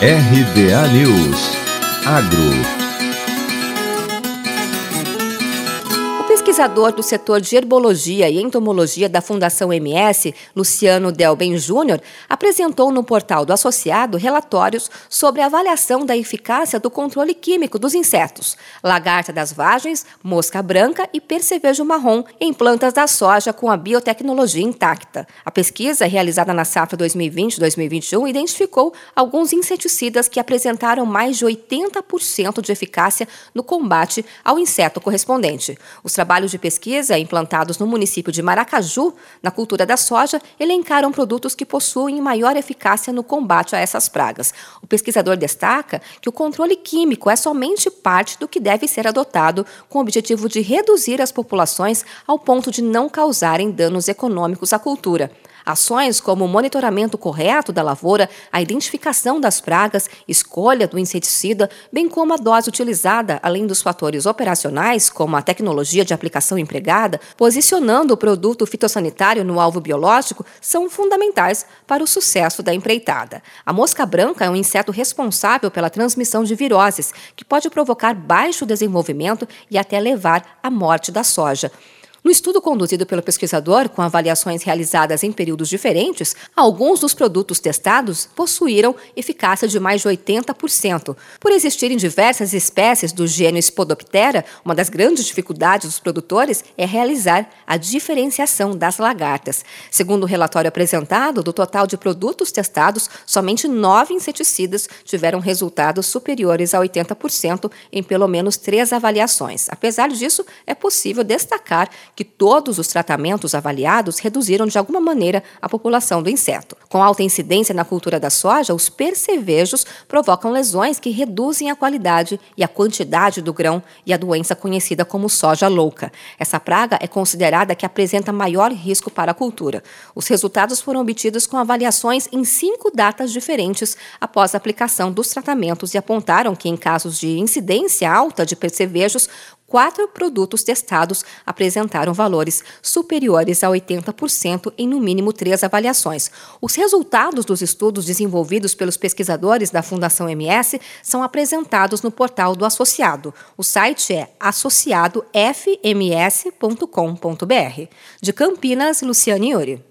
RBA News. Agro pesquisador do setor de herbologia e entomologia da Fundação MS, Luciano Delben Júnior, apresentou no portal do associado relatórios sobre a avaliação da eficácia do controle químico dos insetos, lagarta das vagens, mosca branca e percevejo marrom em plantas da soja com a biotecnologia intacta. A pesquisa, realizada na safra 2020-2021, identificou alguns inseticidas que apresentaram mais de 80% de eficácia no combate ao inseto correspondente. Os trabalhos trabalhos de pesquisa implantados no município de Maracaju, na cultura da soja, elencaram produtos que possuem maior eficácia no combate a essas pragas. O pesquisador destaca que o controle químico é somente parte do que deve ser adotado com o objetivo de reduzir as populações ao ponto de não causarem danos econômicos à cultura. Ações como o monitoramento correto da lavoura, a identificação das pragas, escolha do inseticida, bem como a dose utilizada, além dos fatores operacionais, como a tecnologia de aplicação empregada, posicionando o produto fitossanitário no alvo biológico, são fundamentais para o sucesso da empreitada. A mosca branca é um inseto responsável pela transmissão de viroses, que pode provocar baixo desenvolvimento e até levar à morte da soja. No estudo conduzido pelo pesquisador, com avaliações realizadas em períodos diferentes, alguns dos produtos testados possuíram eficácia de mais de 80%. Por existirem diversas espécies do gênero Spodoptera, uma das grandes dificuldades dos produtores é realizar a diferenciação das lagartas. Segundo o relatório apresentado, do total de produtos testados, somente nove inseticidas tiveram resultados superiores a 80% em pelo menos três avaliações. Apesar disso, é possível destacar que todos os tratamentos avaliados reduziram de alguma maneira a população do inseto. Com alta incidência na cultura da soja, os percevejos provocam lesões que reduzem a qualidade e a quantidade do grão e a doença conhecida como soja louca. Essa praga é considerada que apresenta maior risco para a cultura. Os resultados foram obtidos com avaliações em cinco datas diferentes após a aplicação dos tratamentos e apontaram que, em casos de incidência alta de percevejos, quatro produtos testados apresentaram valores superiores a 80% em no mínimo três avaliações. Os resultados dos estudos desenvolvidos pelos pesquisadores da Fundação MS são apresentados no portal do associado. O site é associadofms.com.br. De Campinas, Luciane Iuri.